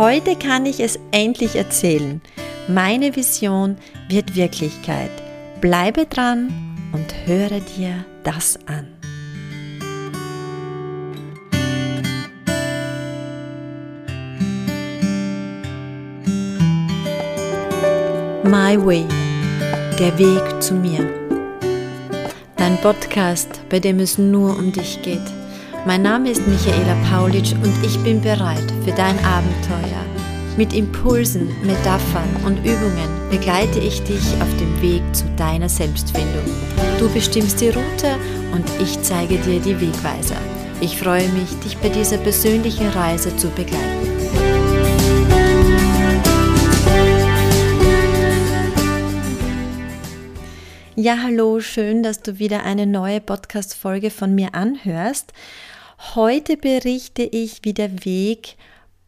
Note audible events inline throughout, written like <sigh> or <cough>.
Heute kann ich es endlich erzählen. Meine Vision wird Wirklichkeit. Bleibe dran und höre dir das an. My Way, der Weg zu mir. Dein Podcast, bei dem es nur um dich geht. Mein Name ist Michaela Paulitsch und ich bin bereit für dein Abenteuer. Mit Impulsen, Metaphern und Übungen begleite ich dich auf dem Weg zu deiner Selbstfindung. Du bestimmst die Route und ich zeige dir die Wegweiser. Ich freue mich, dich bei dieser persönlichen Reise zu begleiten. Ja, hallo, schön, dass du wieder eine neue Podcast-Folge von mir anhörst. Heute berichte ich, wie der Weg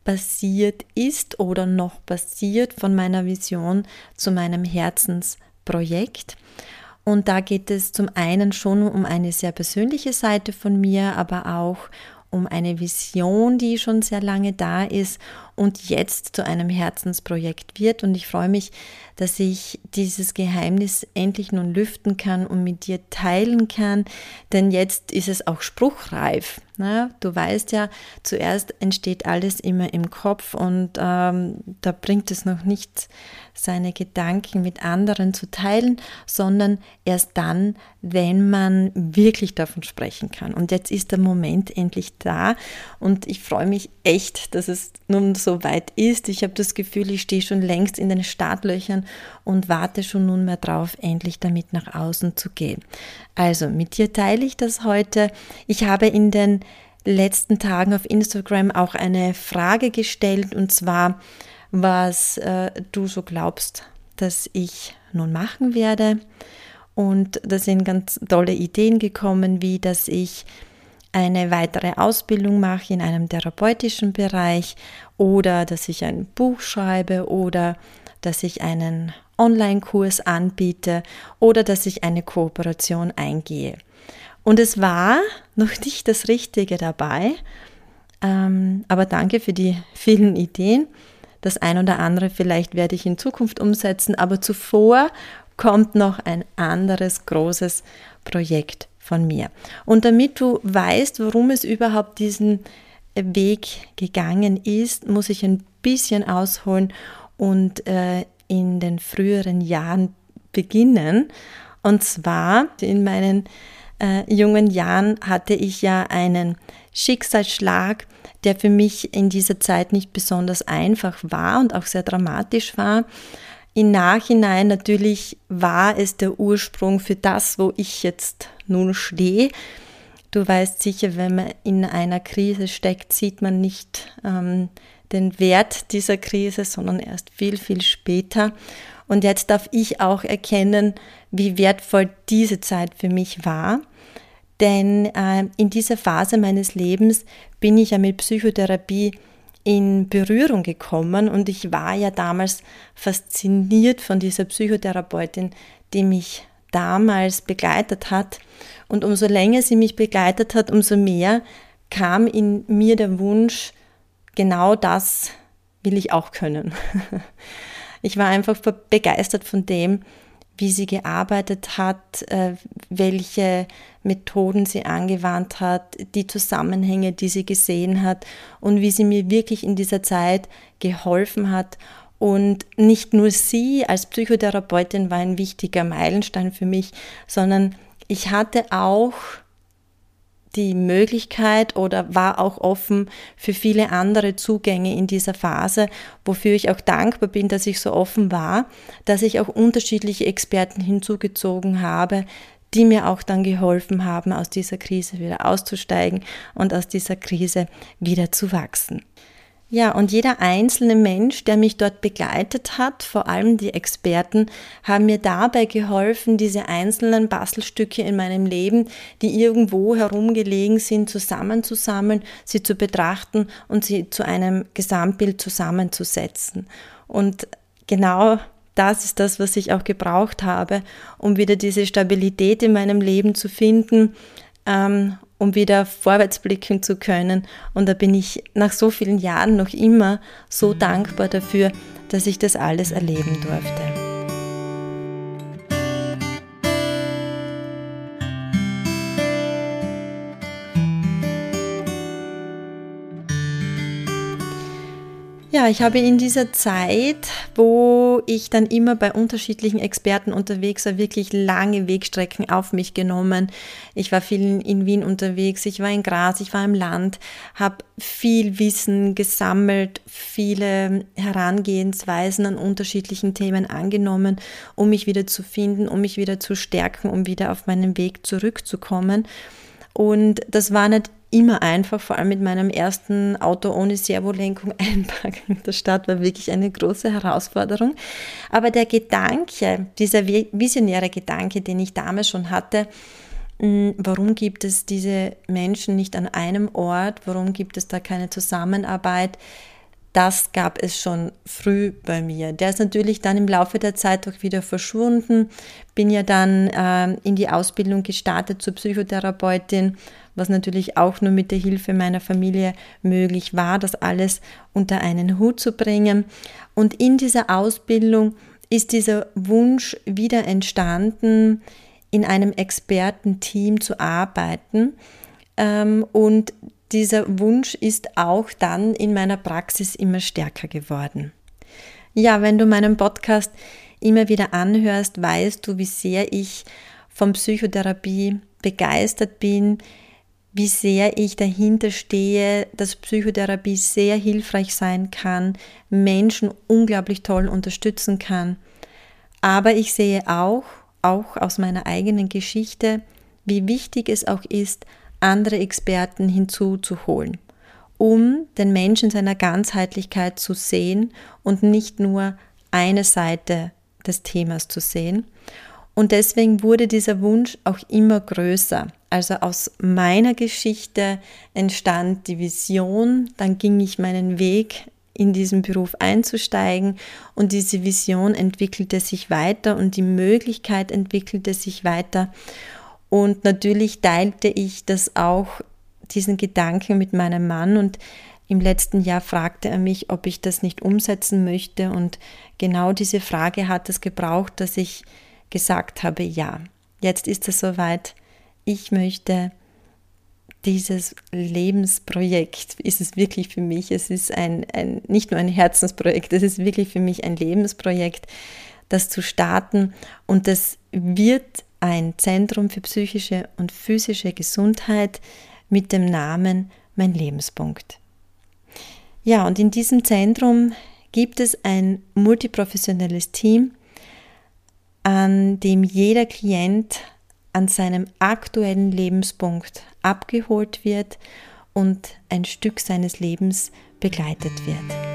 passiert ist oder noch passiert von meiner Vision zu meinem Herzensprojekt. Und da geht es zum einen schon um eine sehr persönliche Seite von mir, aber auch um eine Vision, die schon sehr lange da ist und jetzt zu einem Herzensprojekt wird. Und ich freue mich, dass ich dieses Geheimnis endlich nun lüften kann und mit dir teilen kann, denn jetzt ist es auch spruchreif. Ne? Du weißt ja, zuerst entsteht alles immer im Kopf und ähm, da bringt es noch nichts, seine Gedanken mit anderen zu teilen, sondern erst dann, wenn man wirklich davon sprechen kann. Und jetzt ist der Moment endlich da und ich freue mich echt, dass es nun so weit ist. Ich habe das Gefühl, ich stehe schon längst in den Startlöchern und warte schon nunmehr drauf, endlich damit nach außen zu gehen. Also, mit dir teile ich das heute. Ich habe in den letzten Tagen auf Instagram auch eine Frage gestellt und zwar, was äh, du so glaubst, dass ich nun machen werde. Und da sind ganz tolle Ideen gekommen, wie dass ich eine weitere Ausbildung mache in einem therapeutischen Bereich oder dass ich ein Buch schreibe oder dass ich einen Online-Kurs anbiete oder dass ich eine Kooperation eingehe. Und es war noch nicht das Richtige dabei, ähm, aber danke für die vielen Ideen. Das ein oder andere vielleicht werde ich in Zukunft umsetzen, aber zuvor kommt noch ein anderes großes Projekt von mir. Und damit du weißt, warum es überhaupt diesen Weg gegangen ist, muss ich ein bisschen ausholen und äh, in den früheren Jahren beginnen. Und zwar in meinen äh, jungen Jahren hatte ich ja einen Schicksalsschlag, der für mich in dieser Zeit nicht besonders einfach war und auch sehr dramatisch war. Im Nachhinein natürlich war es der Ursprung für das, wo ich jetzt nun stehe. Du weißt sicher, wenn man in einer Krise steckt, sieht man nicht ähm, den Wert dieser Krise, sondern erst viel, viel später. Und jetzt darf ich auch erkennen, wie wertvoll diese Zeit für mich war. Denn äh, in dieser Phase meines Lebens bin ich ja mit Psychotherapie in Berührung gekommen und ich war ja damals fasziniert von dieser Psychotherapeutin, die mich damals begleitet hat. Und umso länger sie mich begleitet hat, umso mehr kam in mir der Wunsch, genau das will ich auch können. <laughs> Ich war einfach begeistert von dem, wie sie gearbeitet hat, äh, welche Methoden sie angewandt hat, die Zusammenhänge, die sie gesehen hat und wie sie mir wirklich in dieser Zeit geholfen hat. Und nicht nur sie als Psychotherapeutin war ein wichtiger Meilenstein für mich, sondern ich hatte auch die Möglichkeit oder war auch offen für viele andere Zugänge in dieser Phase, wofür ich auch dankbar bin, dass ich so offen war, dass ich auch unterschiedliche Experten hinzugezogen habe, die mir auch dann geholfen haben, aus dieser Krise wieder auszusteigen und aus dieser Krise wieder zu wachsen. Ja, und jeder einzelne Mensch, der mich dort begleitet hat, vor allem die Experten, haben mir dabei geholfen, diese einzelnen Bastelstücke in meinem Leben, die irgendwo herumgelegen sind, zusammenzusammeln, sie zu betrachten und sie zu einem Gesamtbild zusammenzusetzen. Und genau das ist das, was ich auch gebraucht habe, um wieder diese Stabilität in meinem Leben zu finden ähm, um wieder vorwärts blicken zu können. Und da bin ich nach so vielen Jahren noch immer so dankbar dafür, dass ich das alles erleben durfte. Ja, ich habe in dieser Zeit, wo ich dann immer bei unterschiedlichen Experten unterwegs war, wirklich lange Wegstrecken auf mich genommen. Ich war viel in Wien unterwegs, ich war in Graz, ich war im Land, habe viel Wissen gesammelt, viele Herangehensweisen an unterschiedlichen Themen angenommen, um mich wieder zu finden, um mich wieder zu stärken, um wieder auf meinen Weg zurückzukommen. Und das war nicht immer einfach, vor allem mit meinem ersten Auto ohne Servolenkung <laughs> einpacken in der Stadt war wirklich eine große Herausforderung. Aber der Gedanke, dieser visionäre Gedanke, den ich damals schon hatte, hm, warum gibt es diese Menschen nicht an einem Ort, warum gibt es da keine Zusammenarbeit, das gab es schon früh bei mir. Der ist natürlich dann im Laufe der Zeit auch wieder verschwunden. Bin ja dann äh, in die Ausbildung gestartet zur Psychotherapeutin, was natürlich auch nur mit der Hilfe meiner Familie möglich war, das alles unter einen Hut zu bringen. Und in dieser Ausbildung ist dieser Wunsch wieder entstanden, in einem Expertenteam zu arbeiten. Ähm, und dieser Wunsch ist auch dann in meiner Praxis immer stärker geworden. Ja, wenn du meinen Podcast immer wieder anhörst, weißt du, wie sehr ich von Psychotherapie begeistert bin, wie sehr ich dahinter stehe, dass Psychotherapie sehr hilfreich sein kann, Menschen unglaublich toll unterstützen kann. Aber ich sehe auch, auch aus meiner eigenen Geschichte, wie wichtig es auch ist, andere Experten hinzuzuholen, um den Menschen seiner Ganzheitlichkeit zu sehen und nicht nur eine Seite des Themas zu sehen. Und deswegen wurde dieser Wunsch auch immer größer. Also aus meiner Geschichte entstand die Vision, dann ging ich meinen Weg in diesen Beruf einzusteigen und diese Vision entwickelte sich weiter und die Möglichkeit entwickelte sich weiter. Und natürlich teilte ich das auch, diesen Gedanken mit meinem Mann. Und im letzten Jahr fragte er mich, ob ich das nicht umsetzen möchte. Und genau diese Frage hat es gebraucht, dass ich gesagt habe, ja, jetzt ist es soweit, ich möchte dieses Lebensprojekt, ist es wirklich für mich, es ist ein, ein, nicht nur ein Herzensprojekt, es ist wirklich für mich ein Lebensprojekt, das zu starten. Und das wird ein Zentrum für psychische und physische Gesundheit mit dem Namen Mein Lebenspunkt. Ja, und in diesem Zentrum gibt es ein multiprofessionelles Team, an dem jeder Klient an seinem aktuellen Lebenspunkt abgeholt wird und ein Stück seines Lebens begleitet wird.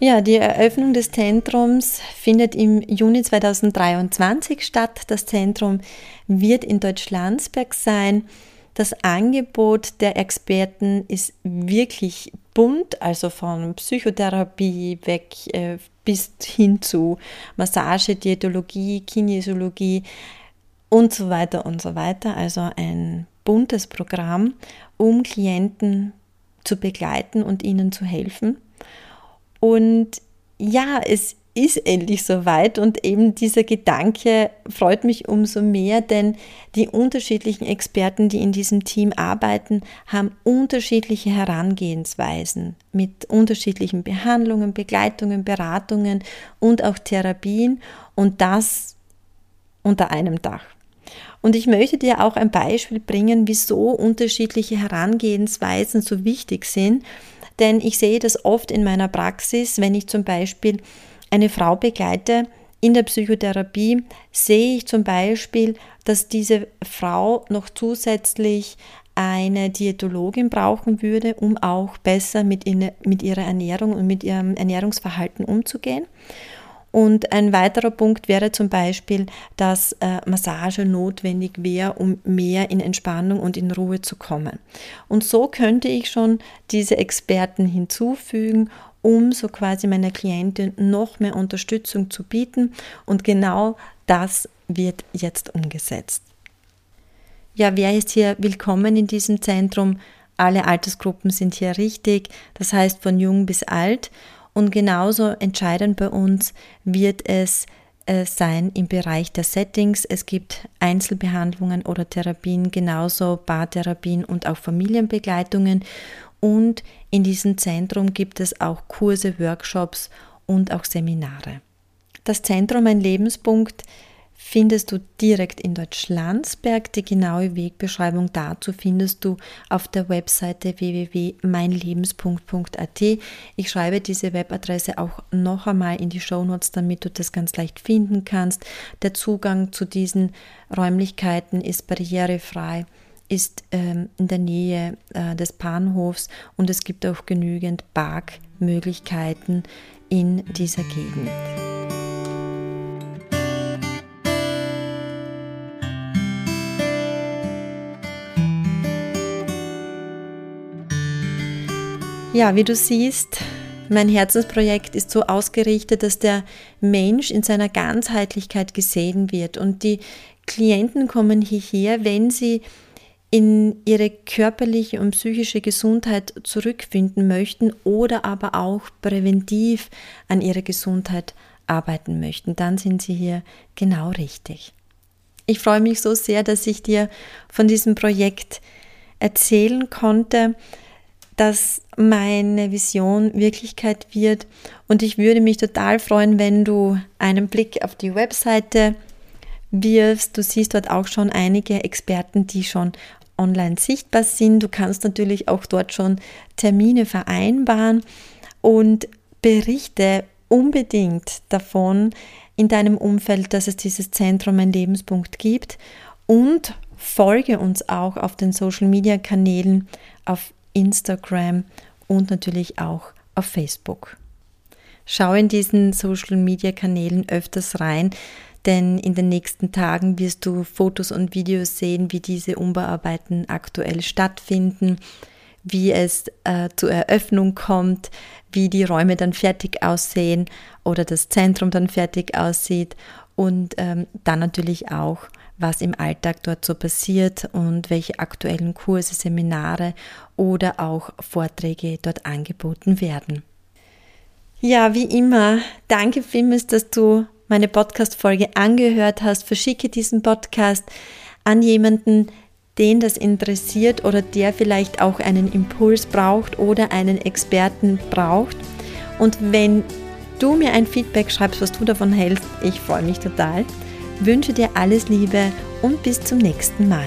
Ja, die Eröffnung des Zentrums findet im Juni 2023 statt. Das Zentrum wird in Deutschlandsberg sein das Angebot der Experten ist wirklich bunt, also von Psychotherapie weg äh, bis hin zu Massage, Diätologie, Kinesiologie und so weiter und so weiter. Also ein buntes Programm, um Klienten zu begleiten und ihnen zu helfen. Und ja, es ist endlich soweit und eben dieser Gedanke freut mich umso mehr, denn die unterschiedlichen Experten, die in diesem Team arbeiten, haben unterschiedliche Herangehensweisen mit unterschiedlichen Behandlungen, Begleitungen, Beratungen und auch Therapien und das unter einem Dach. Und ich möchte dir auch ein Beispiel bringen, wieso unterschiedliche Herangehensweisen so wichtig sind. Denn ich sehe das oft in meiner Praxis, wenn ich zum Beispiel eine Frau begleite in der Psychotherapie, sehe ich zum Beispiel, dass diese Frau noch zusätzlich eine Diätologin brauchen würde, um auch besser mit, in, mit ihrer Ernährung und mit ihrem Ernährungsverhalten umzugehen. Und ein weiterer Punkt wäre zum Beispiel, dass äh, Massage notwendig wäre, um mehr in Entspannung und in Ruhe zu kommen. Und so könnte ich schon diese Experten hinzufügen um so quasi meiner Klientin noch mehr Unterstützung zu bieten. Und genau das wird jetzt umgesetzt. Ja, wer ist hier willkommen in diesem Zentrum? Alle Altersgruppen sind hier richtig, das heißt von jung bis alt. Und genauso entscheidend bei uns wird es äh, sein im Bereich der Settings. Es gibt Einzelbehandlungen oder Therapien, genauso Bartherapien und auch Familienbegleitungen. Und in diesem Zentrum gibt es auch Kurse, Workshops und auch Seminare. Das Zentrum Ein Lebenspunkt findest du direkt in Deutschlandsberg. Die genaue Wegbeschreibung dazu findest du auf der Webseite www.meinlebenspunkt.at. Ich schreibe diese Webadresse auch noch einmal in die Shownotes, damit du das ganz leicht finden kannst. Der Zugang zu diesen Räumlichkeiten ist barrierefrei ist ähm, in der Nähe äh, des Bahnhofs und es gibt auch genügend Parkmöglichkeiten in dieser Gegend. Ja, wie du siehst, mein Herzensprojekt ist so ausgerichtet, dass der Mensch in seiner Ganzheitlichkeit gesehen wird. Und die Klienten kommen hierher, wenn sie in ihre körperliche und psychische Gesundheit zurückfinden möchten oder aber auch präventiv an ihrer Gesundheit arbeiten möchten, dann sind sie hier genau richtig. Ich freue mich so sehr, dass ich dir von diesem Projekt erzählen konnte dass meine Vision Wirklichkeit wird. Und ich würde mich total freuen, wenn du einen Blick auf die Webseite wirfst. Du siehst dort auch schon einige Experten, die schon online sichtbar sind. Du kannst natürlich auch dort schon Termine vereinbaren und berichte unbedingt davon in deinem Umfeld, dass es dieses Zentrum ein Lebenspunkt gibt und folge uns auch auf den Social Media Kanälen auf Instagram und natürlich auch auf Facebook. Schau in diesen Social-Media-Kanälen öfters rein, denn in den nächsten Tagen wirst du Fotos und Videos sehen, wie diese Umbauarbeiten aktuell stattfinden, wie es äh, zur Eröffnung kommt, wie die Räume dann fertig aussehen oder das Zentrum dann fertig aussieht und ähm, dann natürlich auch, was im Alltag dort so passiert und welche aktuellen Kurse, Seminare oder auch Vorträge dort angeboten werden. Ja, wie immer, danke vielmals, dass du meine Podcast-Folge angehört hast. Verschicke diesen Podcast an jemanden, den das interessiert oder der vielleicht auch einen Impuls braucht oder einen Experten braucht. Und wenn du mir ein Feedback schreibst, was du davon hältst, ich freue mich total. Wünsche dir alles Liebe und bis zum nächsten Mal.